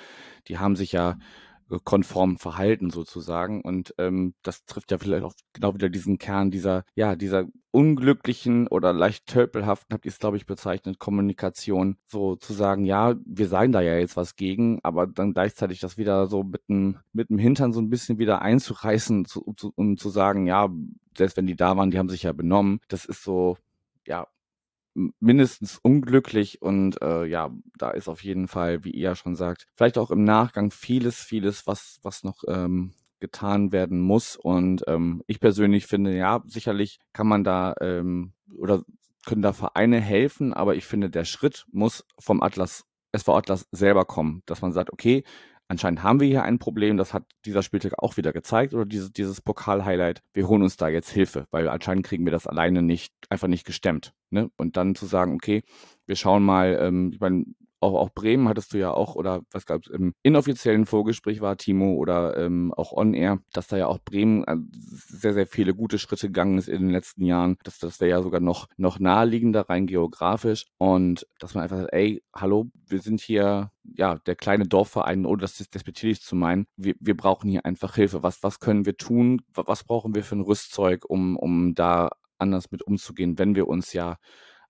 die haben sich ja konform verhalten sozusagen. Und ähm, das trifft ja vielleicht auch genau wieder diesen Kern dieser, ja, dieser unglücklichen oder leicht tölpelhaften, habt ihr es, glaube ich, bezeichnet, Kommunikation. So zu sagen, ja, wir sagen da ja jetzt was gegen, aber dann gleichzeitig das wieder so mit dem, mit dem Hintern so ein bisschen wieder einzureißen, zu, um, zu, um zu sagen, ja, selbst wenn die da waren, die haben sich ja benommen. Das ist so, ja, mindestens unglücklich und äh, ja, da ist auf jeden Fall, wie ihr schon sagt, vielleicht auch im Nachgang vieles, vieles, was, was noch ähm, getan werden muss. Und ähm, ich persönlich finde, ja, sicherlich kann man da ähm, oder können da Vereine helfen, aber ich finde, der Schritt muss vom Atlas, SV Atlas selber kommen, dass man sagt, okay, anscheinend haben wir hier ein Problem, das hat dieser Spieltag auch wieder gezeigt oder dieses, dieses Pokal-Highlight. Wir holen uns da jetzt Hilfe, weil anscheinend kriegen wir das alleine nicht, einfach nicht gestemmt. Ne? Und dann zu sagen, okay, wir schauen mal, ähm, ich meine, auch, auch Bremen hattest du ja auch, oder was gab es im inoffiziellen Vorgespräch war, Timo, oder ähm, auch On-Air, dass da ja auch Bremen äh, sehr, sehr viele gute Schritte gegangen ist in den letzten Jahren. Das, das wäre ja sogar noch, noch naheliegender, rein geografisch. Und dass man einfach sagt, ey, hallo, wir sind hier, ja, der kleine Dorfverein, ohne das despektierlich zu meinen, wir, wir brauchen hier einfach Hilfe. Was, was können wir tun? Was brauchen wir für ein Rüstzeug, um, um da anders mit umzugehen, wenn wir uns ja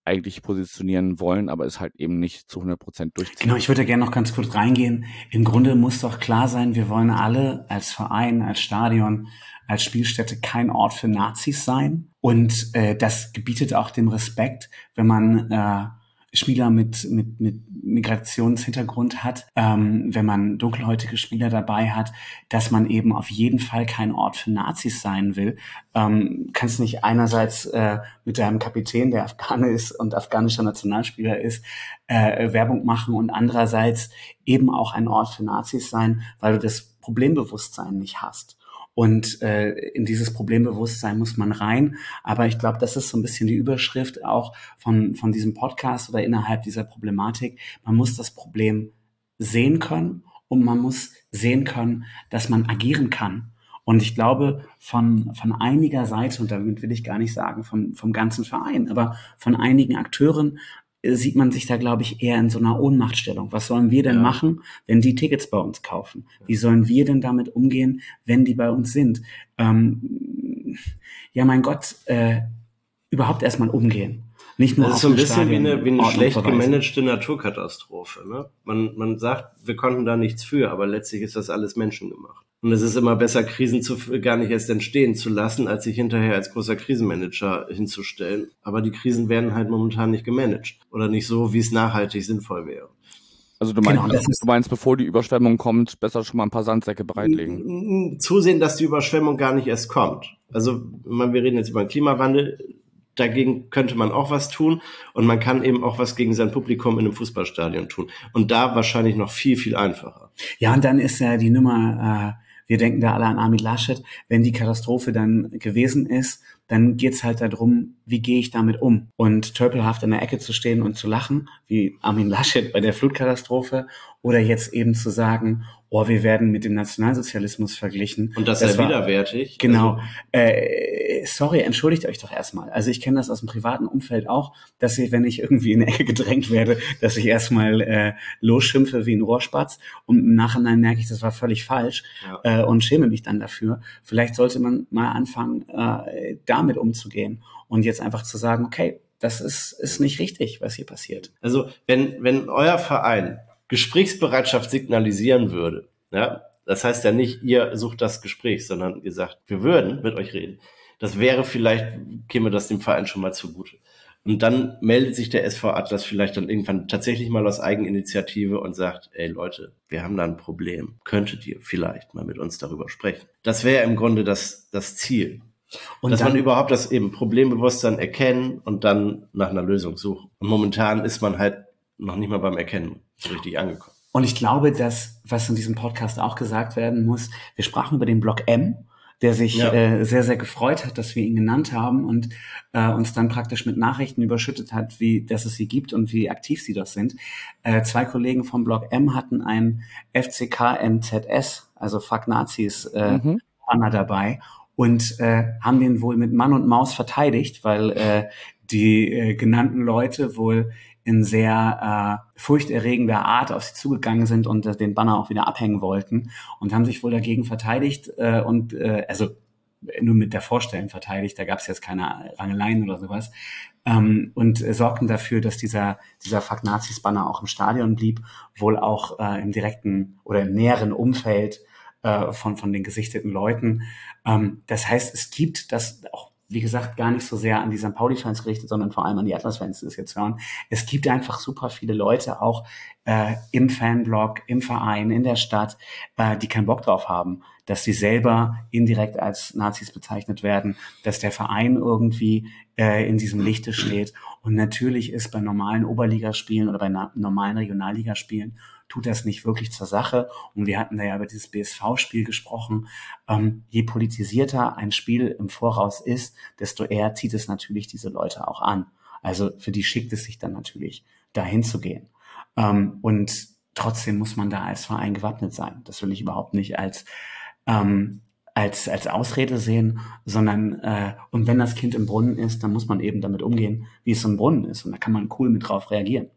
eigentlich positionieren wollen, aber es halt eben nicht zu 100 Prozent durchziehen. Genau, ich würde gerne noch ganz kurz reingehen. Im Grunde muss doch klar sein, wir wollen alle als Verein, als Stadion, als Spielstätte kein Ort für Nazis sein. Und äh, das gebietet auch dem Respekt, wenn man äh, Spieler mit, mit, mit Migrationshintergrund hat, ähm, wenn man dunkelhäutige Spieler dabei hat, dass man eben auf jeden Fall kein Ort für Nazis sein will. Ähm, kannst nicht einerseits äh, mit deinem Kapitän, der Afghane ist und afghanischer Nationalspieler ist, äh, Werbung machen und andererseits eben auch ein Ort für Nazis sein, weil du das Problembewusstsein nicht hast. Und äh, in dieses Problembewusstsein muss man rein. Aber ich glaube, das ist so ein bisschen die Überschrift auch von, von diesem Podcast oder innerhalb dieser Problematik. Man muss das Problem sehen können und man muss sehen können, dass man agieren kann. Und ich glaube, von, von einiger Seite, und damit will ich gar nicht sagen vom, vom ganzen Verein, aber von einigen Akteuren sieht man sich da, glaube ich, eher in so einer Ohnmachtstellung. Was sollen wir denn ja. machen, wenn die Tickets bei uns kaufen? Wie sollen wir denn damit umgehen, wenn die bei uns sind? Ähm, ja, mein Gott, äh, überhaupt erstmal umgehen. Nicht nur das ist so ein bisschen wie eine, wie eine schlecht verweisen. gemanagte Naturkatastrophe. Ne? Man, man sagt, wir konnten da nichts für, aber letztlich ist das alles menschengemacht. Und es ist immer besser, Krisen zu, gar nicht erst entstehen zu lassen, als sich hinterher als großer Krisenmanager hinzustellen. Aber die Krisen werden halt momentan nicht gemanagt. Oder nicht so, wie es nachhaltig sinnvoll wäre. Also du meinst, genau, du meinst, bevor die Überschwemmung kommt, besser schon mal ein paar Sandsäcke bereitlegen. Zusehen, dass die Überschwemmung gar nicht erst kommt. Also, wir reden jetzt über den Klimawandel dagegen könnte man auch was tun und man kann eben auch was gegen sein Publikum in einem Fußballstadion tun. Und da wahrscheinlich noch viel, viel einfacher. Ja, und dann ist ja die Nummer, äh, wir denken da alle an Armin Laschet, wenn die Katastrophe dann gewesen ist, dann geht's halt darum, wie gehe ich damit um? Und tölpelhaft in der Ecke zu stehen und zu lachen, wie Armin Laschet bei der Flutkatastrophe, oder jetzt eben zu sagen, oh, wir werden mit dem Nationalsozialismus verglichen. Und das, das sei widerwärtig. Genau. Also, äh, sorry, entschuldigt euch doch erstmal. Also ich kenne das aus dem privaten Umfeld auch, dass ich, wenn ich irgendwie in eine Ecke gedrängt werde, dass ich erstmal äh, losschimpfe wie ein Rohrspatz und im Nachhinein merke ich, das war völlig falsch ja. äh, und schäme mich dann dafür. Vielleicht sollte man mal anfangen, äh, damit umzugehen und jetzt einfach zu sagen, okay, das ist, ist nicht richtig, was hier passiert. Also wenn, wenn euer Verein Gesprächsbereitschaft signalisieren würde, ja, das heißt ja nicht, ihr sucht das Gespräch, sondern ihr sagt, wir würden mit euch reden. Das wäre vielleicht, käme das dem Verein schon mal zugute. Und dann meldet sich der SV Atlas vielleicht dann irgendwann tatsächlich mal aus Eigeninitiative und sagt, ey Leute, wir haben da ein Problem. Könntet ihr vielleicht mal mit uns darüber sprechen? Das wäre im Grunde das, das Ziel. Und dass dann, man überhaupt das eben Problembewusstsein erkennen und dann nach einer Lösung suchen. Und momentan ist man halt noch nicht mal beim Erkennen so richtig angekommen. Und ich glaube, dass, was in diesem Podcast auch gesagt werden muss, wir sprachen über den Block M, der sich ja. äh, sehr, sehr gefreut hat, dass wir ihn genannt haben und äh, uns dann praktisch mit Nachrichten überschüttet hat, wie dass es sie gibt und wie aktiv sie das sind. Äh, zwei Kollegen vom Block M hatten ein FCK-NZS, also Fuck Nazis, äh, mhm. Banner dabei und äh, haben den wohl mit Mann und Maus verteidigt, weil äh, die äh, genannten Leute wohl in sehr äh, furchterregender Art auf sie zugegangen sind und äh, den Banner auch wieder abhängen wollten und haben sich wohl dagegen verteidigt äh, und äh, also nur mit der Vorstellung verteidigt, da gab es jetzt keine Rangeleien oder sowas ähm, und äh, sorgten dafür, dass dieser dieser Fuck Nazis Banner auch im Stadion blieb, wohl auch äh, im direkten oder im näheren Umfeld äh, von von den gesichteten Leuten. Ähm, das heißt, es gibt das auch wie gesagt, gar nicht so sehr an die St. Pauli-Fans gerichtet, sondern vor allem an die Atlas-Fans, die das jetzt hören. Es gibt einfach super viele Leute, auch äh, im Fanblog, im Verein, in der Stadt, äh, die keinen Bock drauf haben, dass sie selber indirekt als Nazis bezeichnet werden, dass der Verein irgendwie äh, in diesem Lichte steht. Und natürlich ist bei normalen Oberligaspielen oder bei normalen Regionalligaspielen tut das nicht wirklich zur Sache. Und wir hatten da ja über dieses BSV-Spiel gesprochen. Ähm, je politisierter ein Spiel im Voraus ist, desto eher zieht es natürlich diese Leute auch an. Also für die schickt es sich dann natürlich, dahin zu gehen. Ähm, und trotzdem muss man da als Verein gewappnet sein. Das will ich überhaupt nicht als ähm, als, als Ausrede sehen, sondern äh, und wenn das Kind im Brunnen ist, dann muss man eben damit umgehen, wie es im Brunnen ist. Und da kann man cool mit drauf reagieren.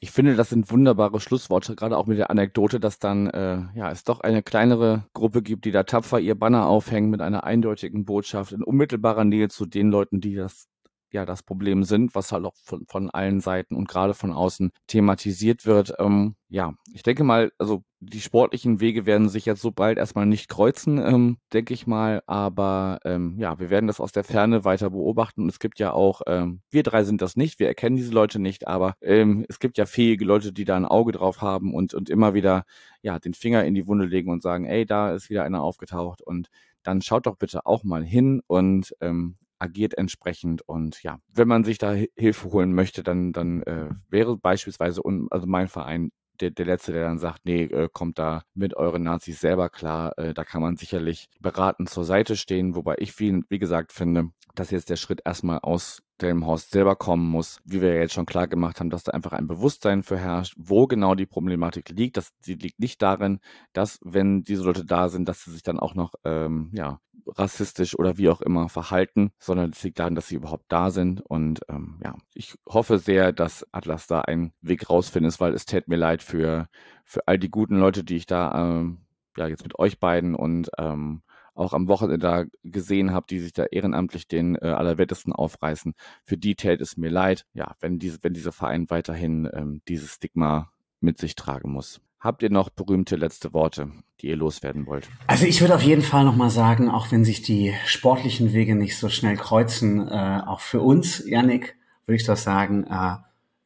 Ich finde, das sind wunderbare Schlussworte, gerade auch mit der Anekdote, dass dann äh, ja es doch eine kleinere Gruppe gibt, die da tapfer ihr Banner aufhängen mit einer eindeutigen Botschaft in unmittelbarer Nähe zu den Leuten, die das ja das Problem sind, was halt auch von, von allen Seiten und gerade von außen thematisiert wird. Ähm, ja, ich denke mal, also die sportlichen Wege werden sich jetzt so bald erstmal nicht kreuzen, ähm, denke ich mal. Aber ähm, ja, wir werden das aus der Ferne weiter beobachten. Und es gibt ja auch, ähm, wir drei sind das nicht, wir erkennen diese Leute nicht, aber ähm, es gibt ja fähige Leute, die da ein Auge drauf haben und, und immer wieder ja den Finger in die Wunde legen und sagen, ey, da ist wieder einer aufgetaucht und dann schaut doch bitte auch mal hin und ähm, agiert entsprechend und ja, wenn man sich da Hilfe holen möchte, dann, dann äh, wäre beispielsweise un, also mein Verein der, der Letzte, der dann sagt, nee, äh, kommt da mit euren Nazis selber klar. Äh, da kann man sicherlich beratend zur Seite stehen, wobei ich, wie, wie gesagt, finde, dass jetzt der Schritt erstmal aus Delmenhorst selber kommen muss, wie wir ja jetzt schon klar gemacht haben, dass da einfach ein Bewusstsein für herrscht, wo genau die Problematik liegt. Das, die liegt nicht darin, dass, wenn diese Leute da sind, dass sie sich dann auch noch ähm, ja, rassistisch oder wie auch immer verhalten, sondern es liegt daran, dass sie überhaupt da sind. Und ähm, ja, ich hoffe sehr, dass Atlas da einen Weg rausfindet, weil es tät mir leid für, für all die guten Leute, die ich da ähm, ja jetzt mit euch beiden und ähm, auch am Wochenende da gesehen habe, die sich da ehrenamtlich den äh, Allerwertesten aufreißen. Für die täte es mir leid, ja, wenn diese, wenn dieser Verein weiterhin ähm, dieses Stigma mit sich tragen muss. Habt ihr noch berühmte letzte Worte, die ihr loswerden wollt? Also ich würde auf jeden Fall nochmal sagen, auch wenn sich die sportlichen Wege nicht so schnell kreuzen, äh, auch für uns, Yannick, würde ich doch sagen, äh,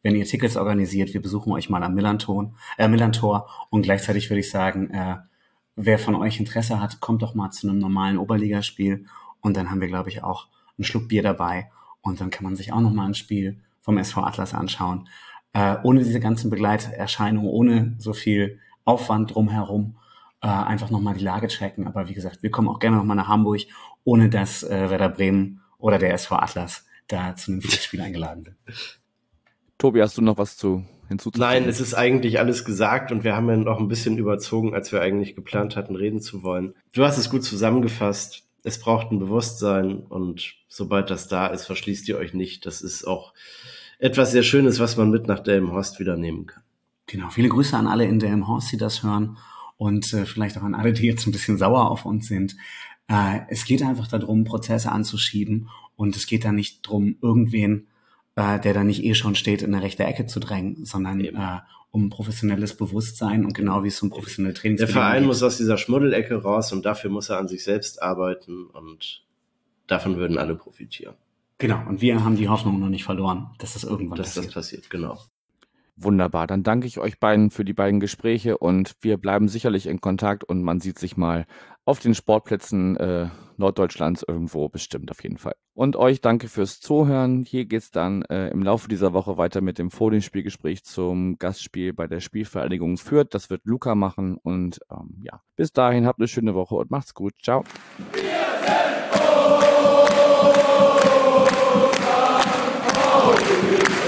wenn ihr Tickets organisiert, wir besuchen euch mal am Millanton, äh, Millantor und gleichzeitig würde ich sagen, äh, wer von euch Interesse hat, kommt doch mal zu einem normalen Oberligaspiel und dann haben wir, glaube ich, auch einen Schluck Bier dabei und dann kann man sich auch noch mal ein Spiel vom SV Atlas anschauen. Äh, ohne diese ganzen Begleiterscheinungen, ohne so viel Aufwand drumherum, äh, einfach noch mal die Lage checken. Aber wie gesagt, wir kommen auch gerne noch mal nach Hamburg, ohne dass äh, Werder Bremen oder der SV Atlas da zu einem Spiel eingeladen sind. Tobi, hast du noch was zu hinzuzufügen? Nein, es ist eigentlich alles gesagt und wir haben ja noch ein bisschen überzogen, als wir eigentlich geplant hatten, reden zu wollen. Du hast es gut zusammengefasst. Es braucht ein Bewusstsein und sobald das da ist, verschließt ihr euch nicht. Das ist auch etwas sehr Schönes, was man mit nach Delmenhorst wieder nehmen kann. Genau, viele Grüße an alle in Delmenhorst, die das hören und äh, vielleicht auch an alle, die jetzt ein bisschen sauer auf uns sind. Äh, es geht einfach darum, Prozesse anzuschieben und es geht da nicht darum, irgendwen äh, der da nicht eh schon steht, in der rechte Ecke zu drängen, sondern äh, um professionelles Bewusstsein und genau wie es um professionelle Trainings Der Verein geht. muss aus dieser Schmuddelecke raus und dafür muss er an sich selbst arbeiten und davon würden alle profitieren. Genau, und wir haben die Hoffnung noch nicht verloren, dass das irgendwann dass passiert. Dass das passiert, genau. Wunderbar, dann danke ich euch beiden für die beiden Gespräche und wir bleiben sicherlich in Kontakt und man sieht sich mal auf den Sportplätzen äh, Norddeutschlands irgendwo bestimmt auf jeden Fall. Und euch danke fürs Zuhören. Hier geht's dann äh, im Laufe dieser Woche weiter mit dem Vordienspielgespräch zum Gastspiel bei der Spielvereinigung Fürth. Das wird Luca machen und ähm, ja, bis dahin habt eine schöne Woche und macht's gut. Ciao. Wir sind